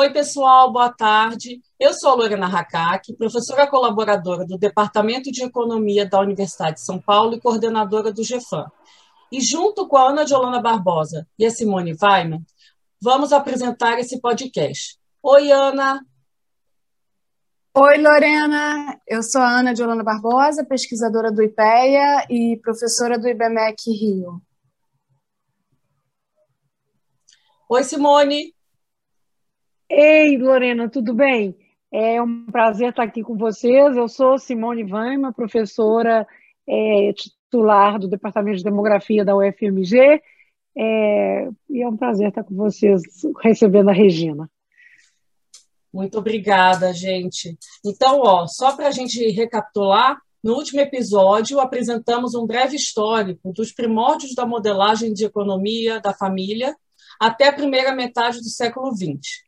Oi, pessoal, boa tarde. Eu sou a Lorena Hakak, professora colaboradora do Departamento de Economia da Universidade de São Paulo e coordenadora do GEFAM. E junto com a Ana de Holanda Barbosa e a Simone Weiman, vamos apresentar esse podcast. Oi, Ana. Oi, Lorena. Eu sou a Ana de Holanda Barbosa, pesquisadora do IPEA e professora do IBMEC Rio. Oi, Simone. Ei, Lorena, tudo bem? É um prazer estar aqui com vocês. Eu sou Simone Vaima, professora é, titular do Departamento de Demografia da UFMG, é, e é um prazer estar com vocês recebendo a Regina. Muito obrigada, gente. Então, ó, só para a gente recapitular, no último episódio apresentamos um breve histórico dos primórdios da modelagem de economia da família até a primeira metade do século XX.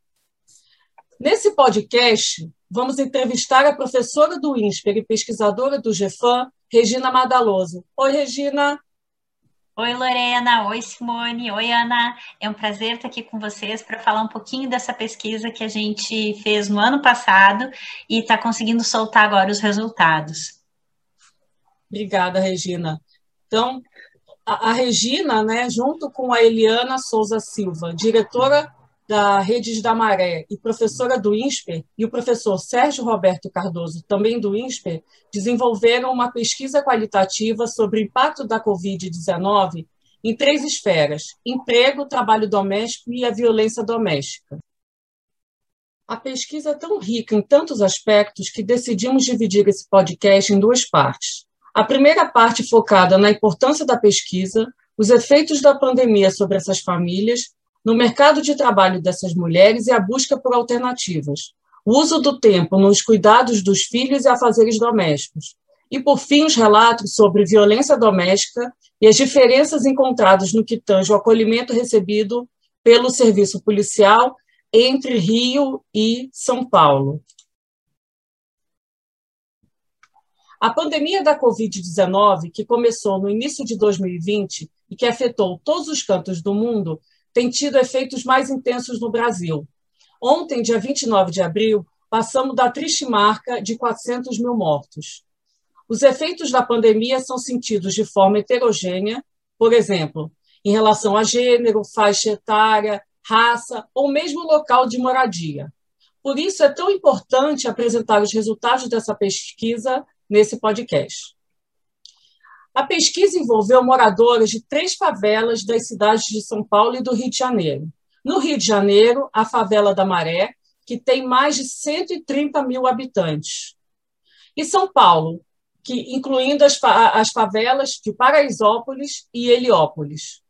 Nesse podcast, vamos entrevistar a professora do INSPER e pesquisadora do GEFAM, Regina Madaloso. Oi, Regina. Oi, Lorena. Oi, Simone. Oi, Ana. É um prazer estar aqui com vocês para falar um pouquinho dessa pesquisa que a gente fez no ano passado e está conseguindo soltar agora os resultados. Obrigada, Regina. Então, a, a Regina, né, junto com a Eliana Souza Silva, diretora da Redes da Maré e professora do INSPER, e o professor Sérgio Roberto Cardoso, também do INSPER, desenvolveram uma pesquisa qualitativa sobre o impacto da Covid-19 em três esferas: emprego, trabalho doméstico e a violência doméstica. A pesquisa é tão rica em tantos aspectos que decidimos dividir esse podcast em duas partes. A primeira parte focada na importância da pesquisa, os efeitos da pandemia sobre essas famílias no mercado de trabalho dessas mulheres e a busca por alternativas, o uso do tempo nos cuidados dos filhos e afazeres domésticos, e, por fim, os relatos sobre violência doméstica e as diferenças encontradas no que tange o acolhimento recebido pelo serviço policial entre Rio e São Paulo. A pandemia da Covid-19, que começou no início de 2020 e que afetou todos os cantos do mundo, tem tido efeitos mais intensos no Brasil. Ontem, dia 29 de abril, passamos da triste marca de 400 mil mortos. Os efeitos da pandemia são sentidos de forma heterogênea, por exemplo, em relação a gênero, faixa etária, raça ou mesmo local de moradia. Por isso, é tão importante apresentar os resultados dessa pesquisa nesse podcast. A pesquisa envolveu moradores de três favelas das cidades de São Paulo e do Rio de Janeiro. No Rio de Janeiro, a favela da Maré, que tem mais de 130 mil habitantes. E São Paulo, que incluindo as, as favelas de Paraisópolis e Heliópolis.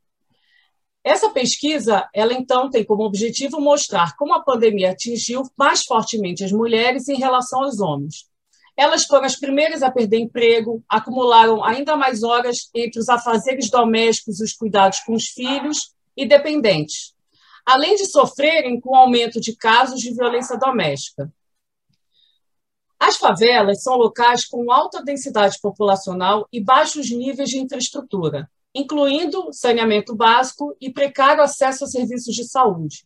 Essa pesquisa, ela então tem como objetivo mostrar como a pandemia atingiu mais fortemente as mulheres em relação aos homens, elas foram as primeiras a perder emprego, acumularam ainda mais horas entre os afazeres domésticos e os cuidados com os filhos e dependentes, além de sofrerem com o aumento de casos de violência doméstica. As favelas são locais com alta densidade populacional e baixos níveis de infraestrutura, incluindo saneamento básico e precário acesso a serviços de saúde.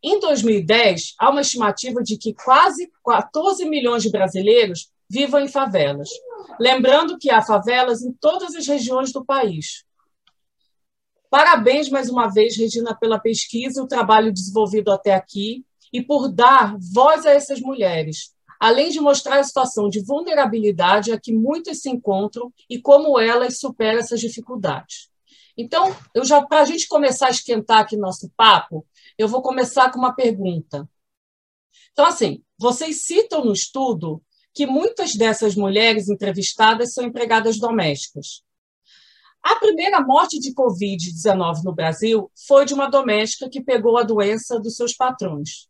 Em 2010, há uma estimativa de que quase 14 milhões de brasileiros vivam em favelas. Lembrando que há favelas em todas as regiões do país. Parabéns mais uma vez, Regina, pela pesquisa e o trabalho desenvolvido até aqui e por dar voz a essas mulheres, além de mostrar a situação de vulnerabilidade a que muitas se encontram e como elas superam essas dificuldades. Então, eu já para a gente começar a esquentar aqui nosso papo, eu vou começar com uma pergunta. Então, assim, vocês citam no estudo que muitas dessas mulheres entrevistadas são empregadas domésticas. A primeira morte de Covid-19 no Brasil foi de uma doméstica que pegou a doença dos seus patrões.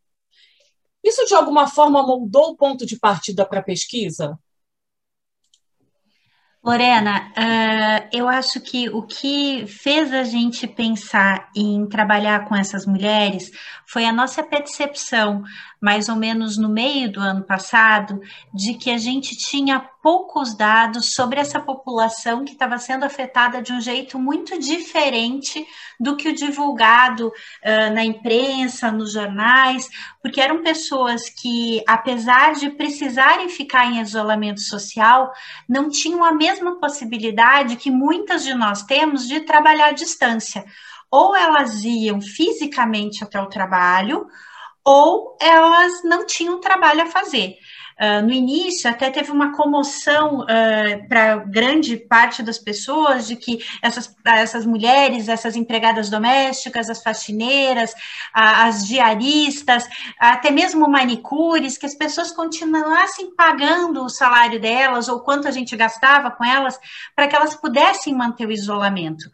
Isso, de alguma forma, moldou o ponto de partida para a pesquisa? Lorena, uh, eu acho que o que fez a gente pensar em trabalhar com essas mulheres foi a nossa percepção, mais ou menos no meio do ano passado, de que a gente tinha poucos dados sobre essa população que estava sendo afetada de um jeito muito diferente do que o divulgado uh, na imprensa, nos jornais, porque eram pessoas que, apesar de precisarem ficar em isolamento social, não tinham a mesma possibilidade que muitas de nós temos de trabalhar à distância. Ou elas iam fisicamente até o trabalho, ou elas não tinham trabalho a fazer. Uh, no início, até teve uma comoção uh, ah, para grande parte das pessoas de que essas, essas mulheres, essas empregadas domésticas, as faxineiras, as diaristas, até mesmo manicures, que as pessoas continuassem pagando o salário delas ou quanto a gente gastava com elas para que elas pudessem manter o isolamento.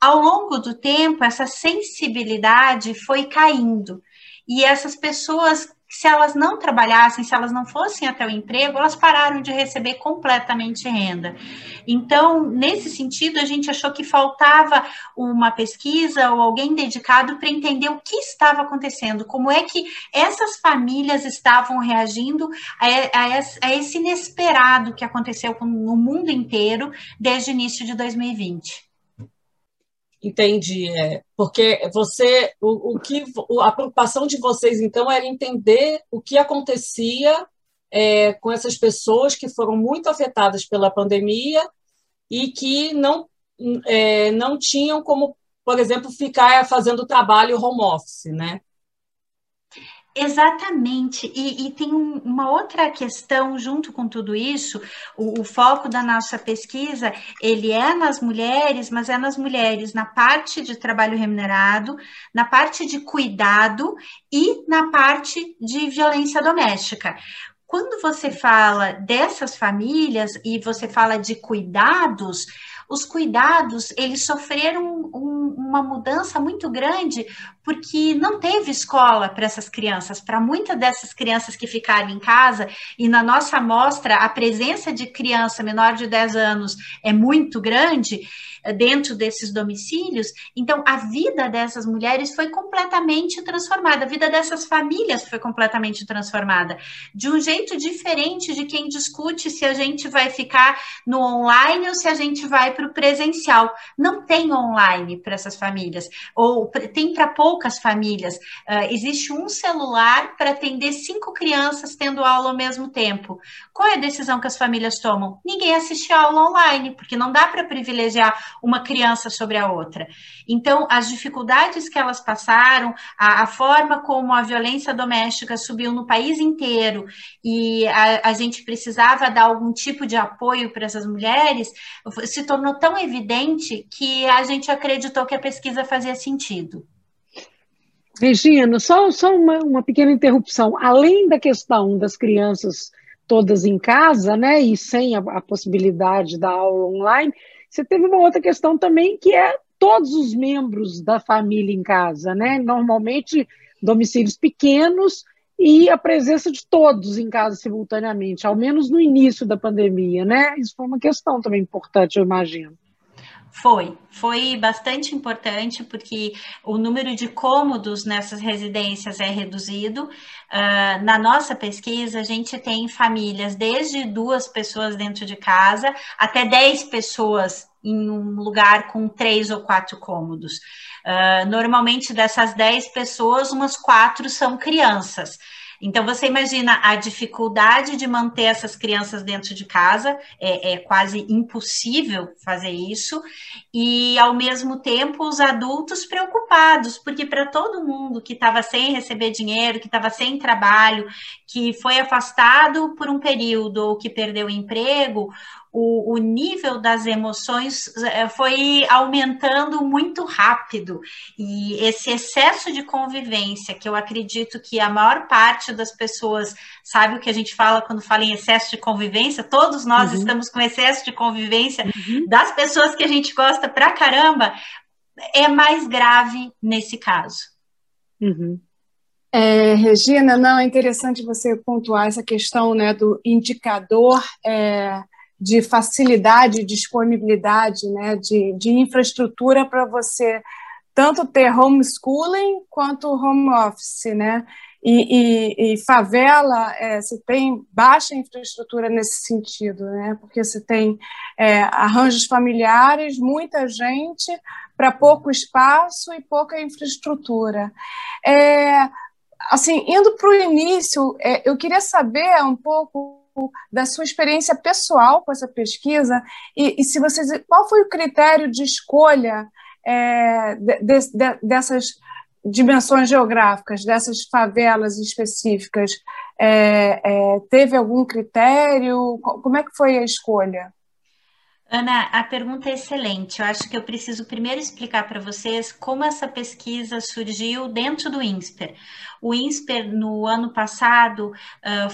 Ao longo do tempo, essa sensibilidade foi caindo. E essas pessoas, se elas não trabalhassem, se elas não fossem até o emprego, elas pararam de receber completamente renda. Então, nesse sentido, a gente achou que faltava uma pesquisa ou alguém dedicado para entender o que estava acontecendo, como é que essas famílias estavam reagindo a, esse inesperado que aconteceu no mundo inteiro desde o início de 2020. Entendi. É, porque você, o, o que, a preocupação de vocês, então, era entender o que acontecia é, com essas pessoas que foram muito afetadas pela pandemia e que não, é, não tinham como, por exemplo, ficar fazendo trabalho home office, né? Exatamente, e, e tem um, uma outra questão junto com tudo isso, o, o, foco da nossa pesquisa, ele é nas mulheres, mas é nas mulheres na parte de trabalho remunerado, na parte de cuidado e na parte de violência doméstica. Quando você fala dessas famílias e você fala de cuidados, os cuidados eles sofreram um, uma mudança muito grande porque não teve escola para essas crianças. Para muitas dessas crianças que ficaram em casa, e na nossa amostra a presença de criança menor de 10 anos é muito grande eh, dentro desses domicílios, então a vida dessas mulheres foi completamente transformada, a vida dessas famílias foi completamente transformada, de um jeito diferente de quem discute se a gente vai ficar no online ou se a gente vai para o presencial. Não tem online para essas famílias, ou tem para poucas famílias. Uh, existe um celular para atender cinco crianças tendo aula ao mesmo tempo. Qual é a decisão que as famílias tomam? Ninguém assiste aula online, porque não dá para privilegiar uma criança sobre a outra. Então, as dificuldades que elas passaram, a, a forma como a violência doméstica subiu no país inteiro e a, a gente precisava dar algum tipo de apoio para essas mulheres, se tornou tornou tão evidente que a gente acreditou que a pesquisa fazia sentido. Regina, só, só uma, uma pequena interrupção. Além da questão das crianças todas em casa, né, e sem a, a possibilidade da aula online, você teve uma outra questão também que é todos os membros da família em casa, né? Normalmente domicílios pequenos e a presença de todos em casa simultaneamente, ao menos no início da pandemia, né? Isso foi uma questão também importante, eu imagino. Foi, foi bastante importante porque o número de cômodos nessas residências é reduzido. Uh, na nossa pesquisa, a gente tem famílias desde duas pessoas dentro de casa até dez pessoas em um lugar com três ou quatro cômodos. Uh, normalmente, dessas dez pessoas, umas quatro são crianças. Então, você imagina a dificuldade de manter essas crianças dentro de casa, é, é quase impossível fazer isso, e ao mesmo tempo os adultos preocupados, porque para todo mundo que estava sem receber dinheiro, que estava sem trabalho, que foi afastado por um período ou que perdeu o emprego, o, o, nível das emoções eh, foi aumentando muito rápido. E esse excesso de convivência, que eu acredito que a maior parte das pessoas sabe o que a gente fala quando fala em excesso de convivência, todos nós uhum. estamos com excesso de convivência uhum. das pessoas que a gente gosta pra caramba, é mais grave nesse caso. Uhum. É, Regina, não, é interessante você pontuar essa questão né, do indicador é, de facilidade, disponibilidade, né, de, de infraestrutura para você tanto ter homeschooling quanto home office, né? e, e, e favela, é, tem baixa infraestrutura nesse sentido, né? porque você tem é, arranjos familiares, muita gente para pouco espaço e pouca infraestrutura. É, assim, indo para o início, é, eu queria saber um pouco da sua experiência pessoal com essa pesquisa e, e se vocês, qual foi o critério de escolha é, de, de, dessas dimensões geográficas, dessas favelas específicas? É, é, teve algum critério? Como é que foi a escolha? Ana, a pergunta é excelente. Eu acho que eu preciso primeiro explicar para vocês como essa pesquisa surgiu dentro do INSPER. O INSPER, no ano passado,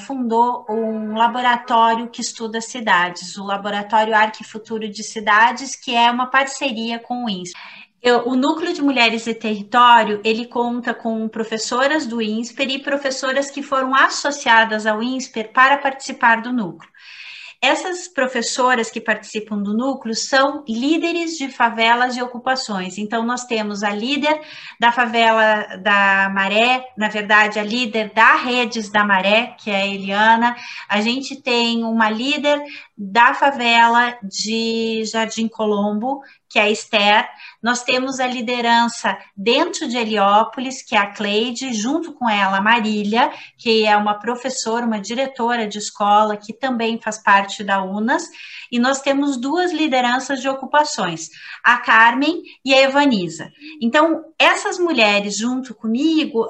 fundou um laboratório que estuda cidades, o Laboratório Arquifuturo de Cidades, que é uma parceria com o INSPER. Eu, o Núcleo de Mulheres e Território, ele conta com professoras do INSPER e professoras que foram associadas ao INSPER para participar do núcleo. Essas professoras que participam do núcleo são líderes de favelas e ocupações. Então, nós temos a líder da favela da Maré, na verdade, a líder da Redes da Maré, que é a Eliana. A gente tem uma líder da favela de Jardim Colombo, que é a Esther. Nós temos a liderança dentro de Heliópolis, que é a Cleide, junto com ela a Marília, que é uma professora, uma diretora de escola, que também faz parte da UNAS. E nós temos duas lideranças de ocupações, a Carmen e a Evanisa. Então, essas mulheres, junto comigo,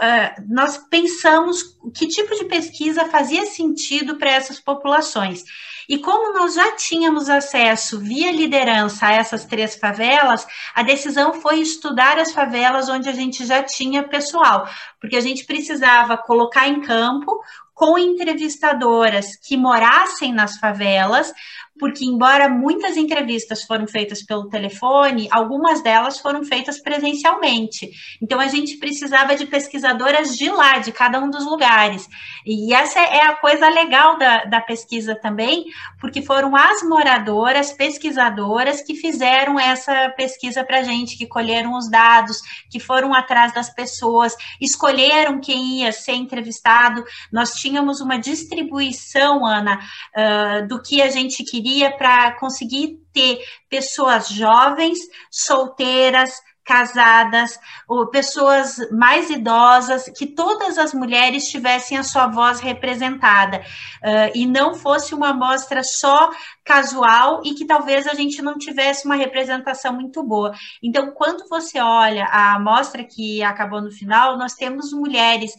nós pensamos que tipo de pesquisa fazia sentido para essas populações. E como nós já tínhamos acesso via liderança a essas três favelas, a decisão foi estudar as favelas onde a gente já tinha pessoal, porque a gente precisava colocar em campo com entrevistadoras que morassem nas favelas, porque embora muitas entrevistas foram feitas pelo telefone, algumas delas foram feitas presencialmente. Então a gente precisava de pesquisadoras de lá, de cada um dos lugares. E essa é a coisa legal da, da pesquisa também, porque foram as moradoras, pesquisadoras, que fizeram essa pesquisa para a gente, que colheram os dados, que foram atrás das pessoas, escolheram quem ia ser entrevistado. Nós tínhamos uma distribuição, Ana, uh, do que a gente queria queria para conseguir ter pessoas jovens, solteiras, casadas, ou pessoas mais idosas, que todas as mulheres tivessem a sua voz representada. Uh, e não fosse uma amostra só casual e que talvez a gente não tivesse uma representação muito boa. Então, quando você olha a amostra que acabou no final, nós temos mulheres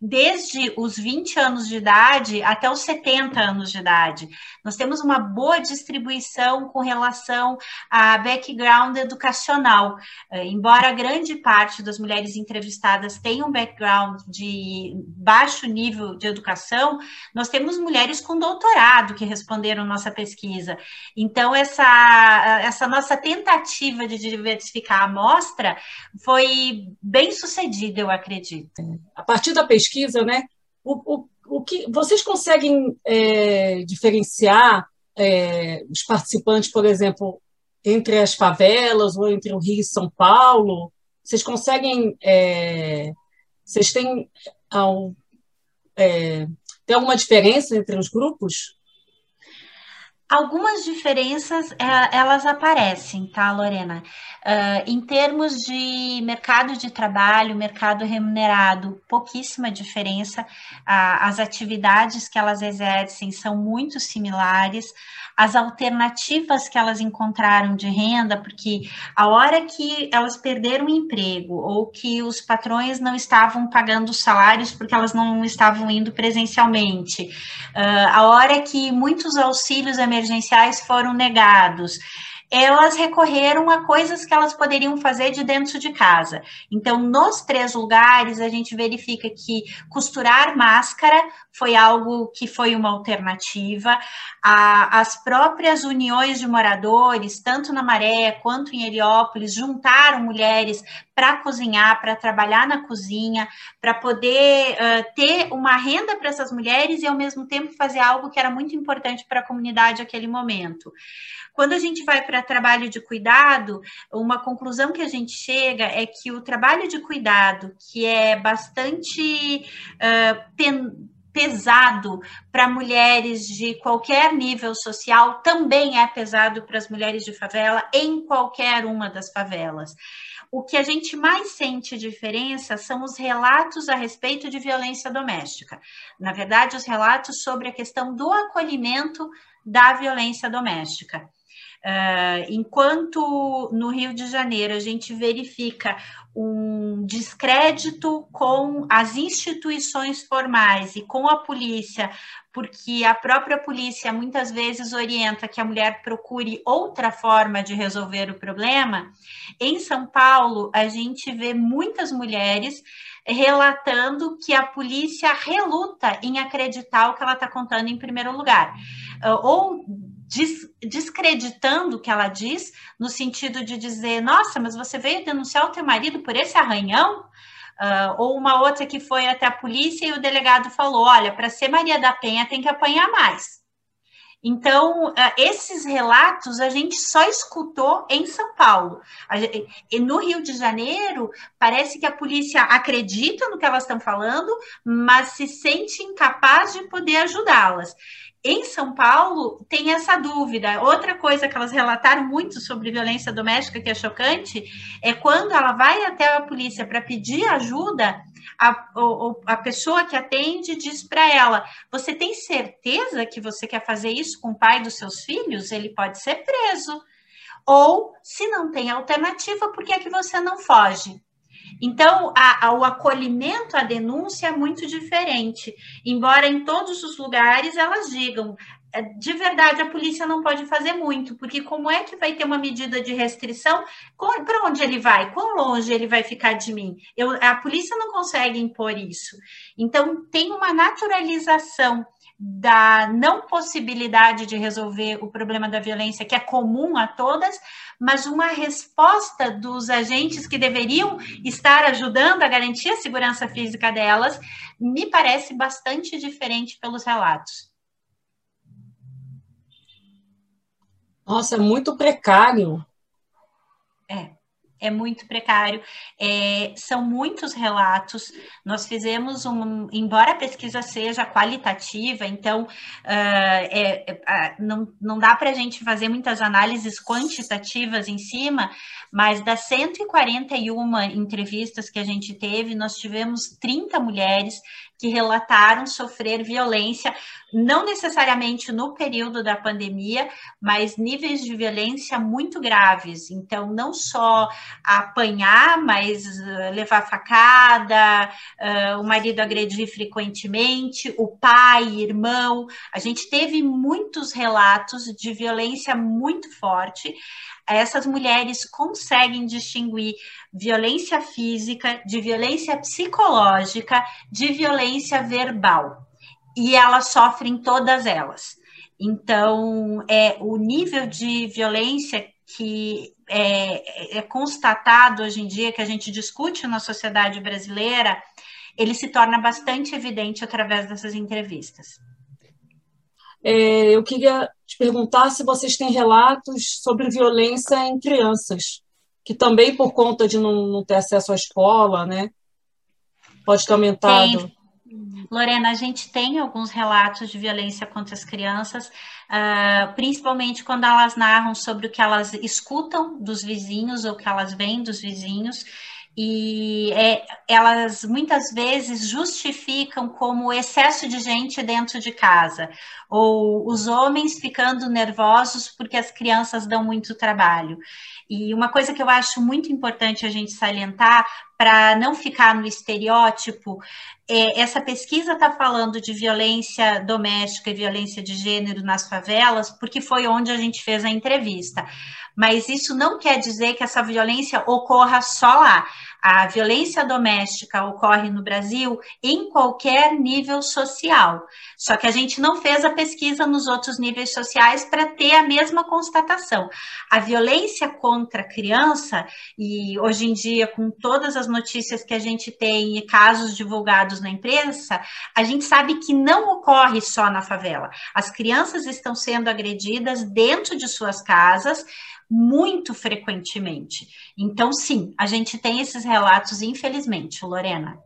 desde os 20 anos de idade até os 70 anos de idade. Nós temos uma boa distribuição com relação a background educacional. Eh, embora grande parte das mulheres entrevistadas tenham um background de baixo nível de educação, nós temos mulheres com doutorado que responderam nossa pesquisa. Então, essa, essa nossa tentativa de diversificar a amostra foi bem sucedida, eu acredito. A partir da pesquisa, né? O, o, o que vocês conseguem é, diferenciar é, os participantes, por exemplo, entre as favelas ou entre o Rio e São Paulo? Vocês conseguem. É, vocês têm, ao, é, tem alguma diferença entre os grupos? Algumas diferenças é, elas aparecem, tá, Lorena? Uh, em termos de mercado de trabalho, mercado remunerado, pouquíssima diferença. Uh, as atividades que elas exercem são muito similares as alternativas que elas encontraram de renda, porque a hora que elas perderam o emprego ou que os patrões não estavam pagando os salários porque elas não estavam indo presencialmente, uh, a hora que muitos auxílios emergenciais foram negados, elas recorreram a coisas que elas poderiam fazer de dentro de casa. Então, nos três lugares, a gente verifica que costurar máscara foi algo que foi uma alternativa. As próprias uniões de moradores, tanto na Maré quanto em Heliópolis, juntaram mulheres para cozinhar, para trabalhar na cozinha, para poder uh, ter uma renda para essas mulheres e, ao mesmo tempo, fazer algo que era muito importante para a comunidade naquele momento. Quando a gente vai para trabalho de cuidado, uma conclusão que a gente chega é que o trabalho de cuidado, que é bastante uh, pen pesado para mulheres de qualquer nível social, também é pesado para as mulheres de favela em qualquer uma das favelas. O que a gente mais sente diferença são os relatos a respeito de violência doméstica. Na verdade, os relatos sobre a questão do acolhimento da violência doméstica. Uh, enquanto no Rio de Janeiro a gente verifica um descrédito com as instituições formais e com a polícia, porque a própria polícia muitas vezes orienta que a mulher procure outra forma de resolver o problema, em São Paulo a gente vê muitas mulheres relatando que a polícia reluta em acreditar o que ela está contando em primeiro lugar. Uh, ou descreditando o que ela diz, no sentido de dizer, nossa, mas você veio denunciar o teu marido por esse arranhão? Uh, ou uma outra que foi até a polícia e o delegado falou, olha, para ser Maria da Penha tem que apanhar mais. Então, uh, esses relatos a gente só escutou em São Paulo. E no Rio de Janeiro, parece que a polícia acredita no que elas estão falando, mas se sente incapaz de poder ajudá-las. Em São Paulo, tem essa dúvida. Outra coisa que elas relataram muito sobre violência doméstica, que é chocante, é quando ela vai até a polícia para pedir ajuda, a, a pessoa que atende diz para ela: Você tem certeza que você quer fazer isso com o pai dos seus filhos? Ele pode ser preso. Ou, se não tem alternativa, por que é que você não foge? Então, a, a, o acolhimento à denúncia é muito diferente, embora em todos os lugares elas digam. É, de verdade, a polícia não pode fazer muito, porque como é que vai ter uma medida de restrição? Para onde ele vai? Quão longe ele vai ficar de mim? Eu, a polícia não consegue impor isso. Então, tem uma naturalização da não possibilidade de resolver o problema da violência, que é comum a todas, mas uma resposta dos agentes que deveriam estar ajudando a garantir a segurança física delas, me parece bastante diferente pelos relatos. Nossa, é muito precário. É é muito precário. É, são muitos relatos. Nós fizemos um, embora a pesquisa seja qualitativa, então uh, é, é, não, não dá para a gente fazer muitas análises quantitativas em cima, mas das 141 entrevistas que a gente teve, nós tivemos 30 mulheres que relataram sofrer violência, não necessariamente no período da pandemia, mas níveis de violência muito graves. Então, não só apanhar, mas uh, levar facada, uh, o marido agredir frequentemente, o pai, irmão. A gente teve muitos relatos de violência muito forte essas mulheres conseguem distinguir violência física de violência psicológica, de violência verbal. E elas sofrem todas elas. Então, é o nível de violência que é, é, constatado hoje em dia, que a gente discute na sociedade brasileira, ele se torna bastante evidente através dessas entrevistas. É, eu queria te perguntar se vocês têm relatos sobre violência em crianças, que também por conta de não, não ter acesso à escola, né? Pode ter aumentado. Tem. Lorena, a gente tem alguns relatos de violência contra as crianças, uh, principalmente quando elas narram sobre o que elas escutam dos vizinhos ou que elas veem dos vizinhos e é, elas muitas vezes justificam como excesso de gente dentro de casa, ou os homens ficando nervosos porque as crianças dão muito trabalho. E uma coisa que eu acho muito importante a gente salientar, para não ficar no estereótipo, é, essa pesquisa está falando de violência doméstica e violência de gênero nas favelas, porque foi onde a gente fez a entrevista mas isso não quer dizer que essa violência ocorra só lá. A violência doméstica ocorre no Brasil em qualquer nível social. Só que a gente não fez a pesquisa nos outros níveis sociais para ter a mesma constatação. A violência contra a criança, e hoje em dia, com todas as notícias que a gente tem e casos divulgados na imprensa, a gente sabe que não ocorre só na favela. As crianças estão sendo agredidas dentro de suas casas muito frequentemente. Então, sim, a gente tem esses relatos, infelizmente, Lorena.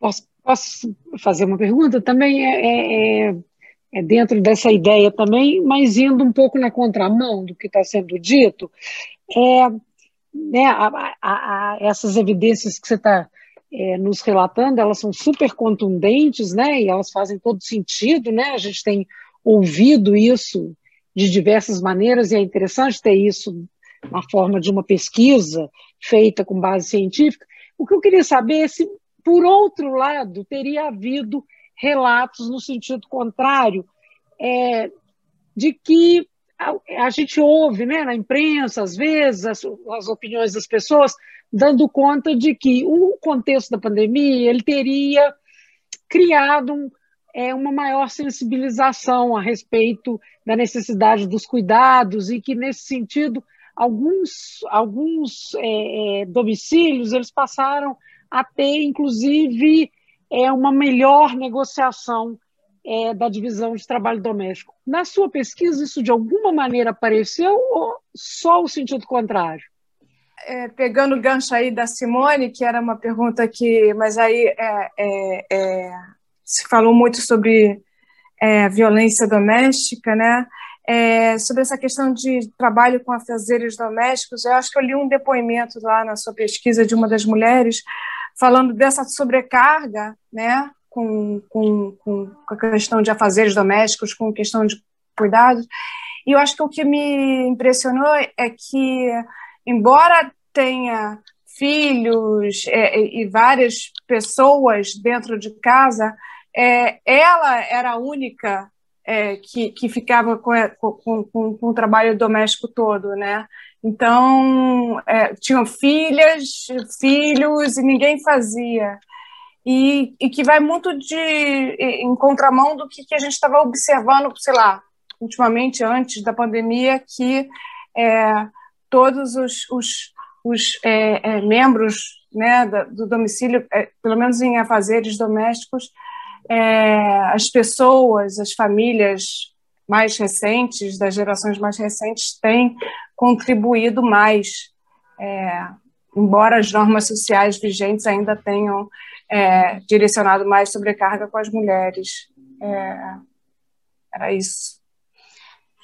Posso, posso fazer uma pergunta? Também é, é, é, é, dentro dessa ideia também, mas indo um pouco na contramão do que está sendo dito, é, né, a, a, a, essas evidências que você está é, nos relatando, elas são super contundentes, né, e elas fazem todo sentido, né, a gente tem ouvido isso de diversas maneiras, e é interessante ter isso na forma de uma pesquisa feita com base científica. O que eu queria saber é se, por outro lado, teria havido relatos no sentido contrário, é, de que a, a, gente ouve né, na imprensa, às vezes, as, as opiniões das pessoas, dando conta de que o contexto da pandemia ele teria criado um, é, uma maior sensibilização a respeito da necessidade dos cuidados e que, nesse sentido, alguns, alguns é, é, domicílios eles passaram a ter, inclusive, é, uma melhor negociação é, da divisão de trabalho doméstico. Na sua pesquisa, isso de alguma maneira apareceu ou só o sentido contrário? É, pegando o gancho aí da Simone, que era uma pergunta que, mas aí é, é, é se falou muito sobre é, violência doméstica, né? É, sobre essa questão de trabalho com afazeres domésticos, eu acho que eu li um depoimento lá na sua pesquisa de uma das mulheres falando dessa sobrecarga, né, com, com, com a questão de afazeres domésticos, com a questão de cuidados. E eu acho que o que me impressionou é que, embora tenha filhos é, e várias pessoas dentro de casa, é, ela era a única é, que, que ficava com, com, com, com, o trabalho doméstico todo, né? Então, é, tinham filhas, filhos, e ninguém fazia. E, e que vai muito de, em contramão do que, que a gente estava observando, sei lá, ultimamente, antes da pandemia, que é, todos os, os, os é, é, membros né, do domicílio, é, pelo menos em afazeres domésticos, é, as pessoas, as famílias mais recentes, das gerações mais recentes, têm contribuído mais, é, embora as normas sociais vigentes ainda tenham é, direcionado mais sobrecarga com as mulheres. É, era isso.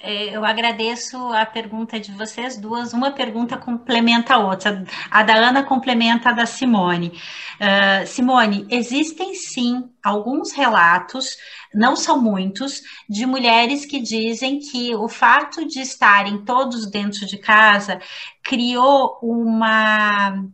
É, eu agradeço a pergunta de vocês duas. Uma pergunta complementa a outra. A da Ana complementa a da Simone. Uh, Simone, existem sim alguns relatos, não são muitos, de mulheres que dizem que o fato de estarem todos dentro de casa criou uma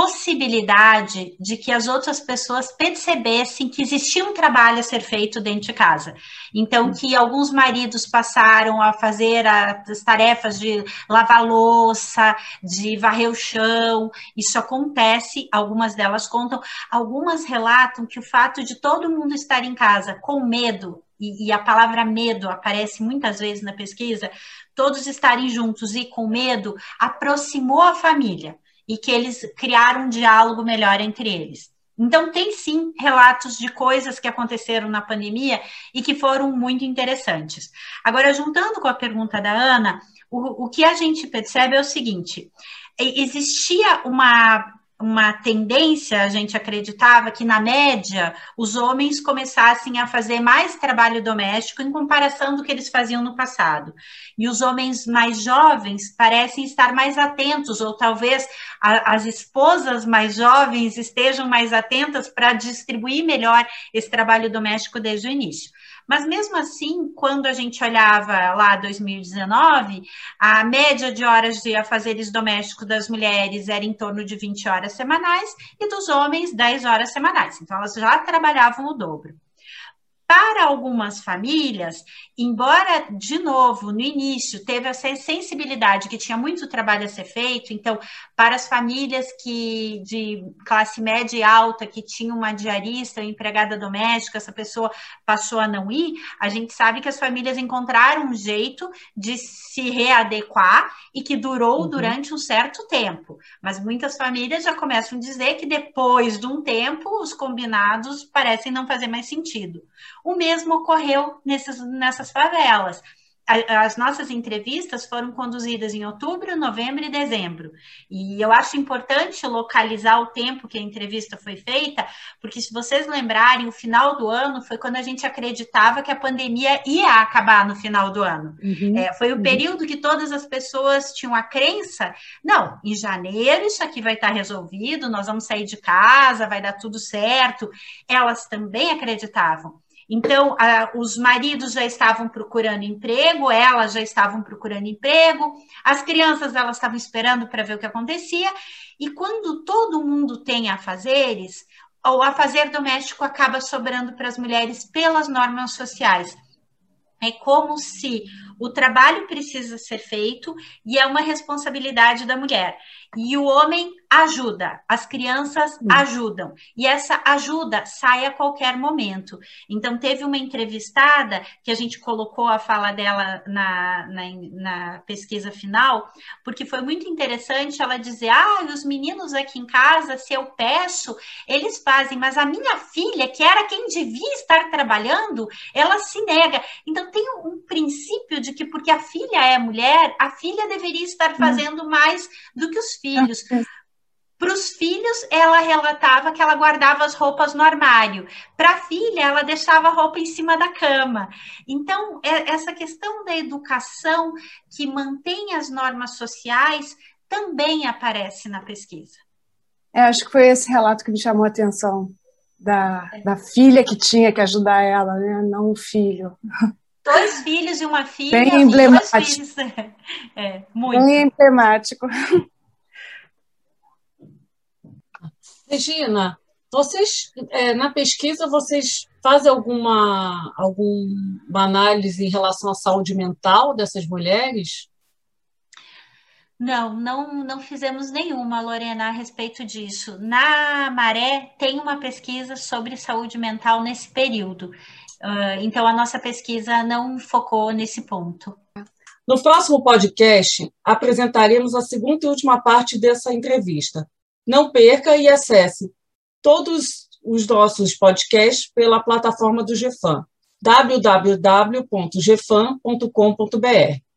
possibilidade de que as outras pessoas percebessem que existia um trabalho a ser feito dentro de casa. Então, que alguns maridos passaram a fazer as tarefas de lavar louça, de varrer o chão. Isso acontece, algumas delas contam, algumas relatam que o fato de todo mundo estar em casa com medo e, a palavra medo aparece muitas vezes na pesquisa, todos estarem juntos e com medo aproximou a família e que eles criaram um diálogo melhor entre eles. Então, tem sim relatos de coisas que aconteceram na pandemia e que foram muito interessantes. Agora, juntando com a pergunta da Ana, o, o que a gente percebe é o seguinte: existia uma uma tendência, a gente acreditava que, na média, os homens começassem a fazer mais trabalho doméstico em comparação do que eles faziam no passado. E os homens mais jovens parecem estar mais atentos, ou talvez a, as esposas mais jovens estejam mais atentas para distribuir melhor esse trabalho doméstico desde o início. Mas mesmo assim, quando a gente olhava lá 2019, a média de horas de afazeres domésticos das mulheres era em torno de 20 horas semanais e dos homens 10 horas semanais. Então elas já trabalhavam o dobro. Para algumas famílias, embora, de novo, no início, teve essa sensibilidade que tinha muito trabalho a ser feito, então, para as famílias que de classe média e alta, que tinham uma diarista, uma empregada doméstica, essa pessoa passou a não ir, a gente sabe que as famílias encontraram um jeito de se readequar e que durou uhum. durante um certo tempo. Mas muitas famílias já começam a dizer que depois de um tempo, os combinados parecem não fazer mais sentido. O mesmo ocorreu nesses, nessas favelas as nossas entrevistas foram conduzidas em outubro, novembro e dezembro. E eu acho importante localizar o tempo que a entrevista foi feita, porque se vocês lembrarem, o final do ano foi quando a gente acreditava que a pandemia ia acabar no final do ano. Uhum, é, foi o uhum. período que todas as pessoas tinham a crença: não, em janeiro isso aqui vai estar resolvido, nós vamos sair de casa, vai dar tudo certo. Elas também acreditavam. Então, a, os maridos já estavam procurando emprego, elas já estavam procurando emprego, as crianças elas estavam esperando para ver o que acontecia, e quando todo mundo tem afazeres, o afazer doméstico acaba sobrando para as mulheres pelas normas sociais. É como se o trabalho precisa ser feito e é uma responsabilidade da mulher. E o homem ajuda, as crianças hum. ajudam. E essa ajuda sai a qualquer momento. Então, teve uma entrevistada que a gente colocou a fala dela na, na, na pesquisa final, porque foi muito interessante ela dizer: ah, os meninos aqui em casa, se eu peço, eles fazem, mas a minha filha, que era quem devia estar trabalhando, ela se nega. Então, tem um princípio de que, porque a filha é mulher, a filha deveria estar hum. fazendo mais do que os filhos. Para os filhos, ela relatava que ela guardava as roupas no armário. Para a filha, ela deixava a roupa em cima da cama. Então, é, essa questão da educação que mantém as normas sociais também aparece na pesquisa. É, acho que foi esse relato que me chamou a atenção. Da, é. da filha que tinha que ajudar ela, né? não o filho. Dois filhos e uma filha. Bem emblemático. É, muito. Bem emblemático. Regina, vocês é, na pesquisa vocês fazem alguma alguma análise em relação à saúde mental dessas mulheres? Não, não, não fizemos nenhuma, Lorena, a respeito disso. Na Maré tem uma pesquisa sobre saúde mental nesse período. Uh, então a nossa pesquisa não focou nesse ponto. No próximo podcast apresentaremos a segunda e última parte dessa entrevista não perca e acesse todos os nossos podcasts pela plataforma do GFAM, www.gfam.com.br.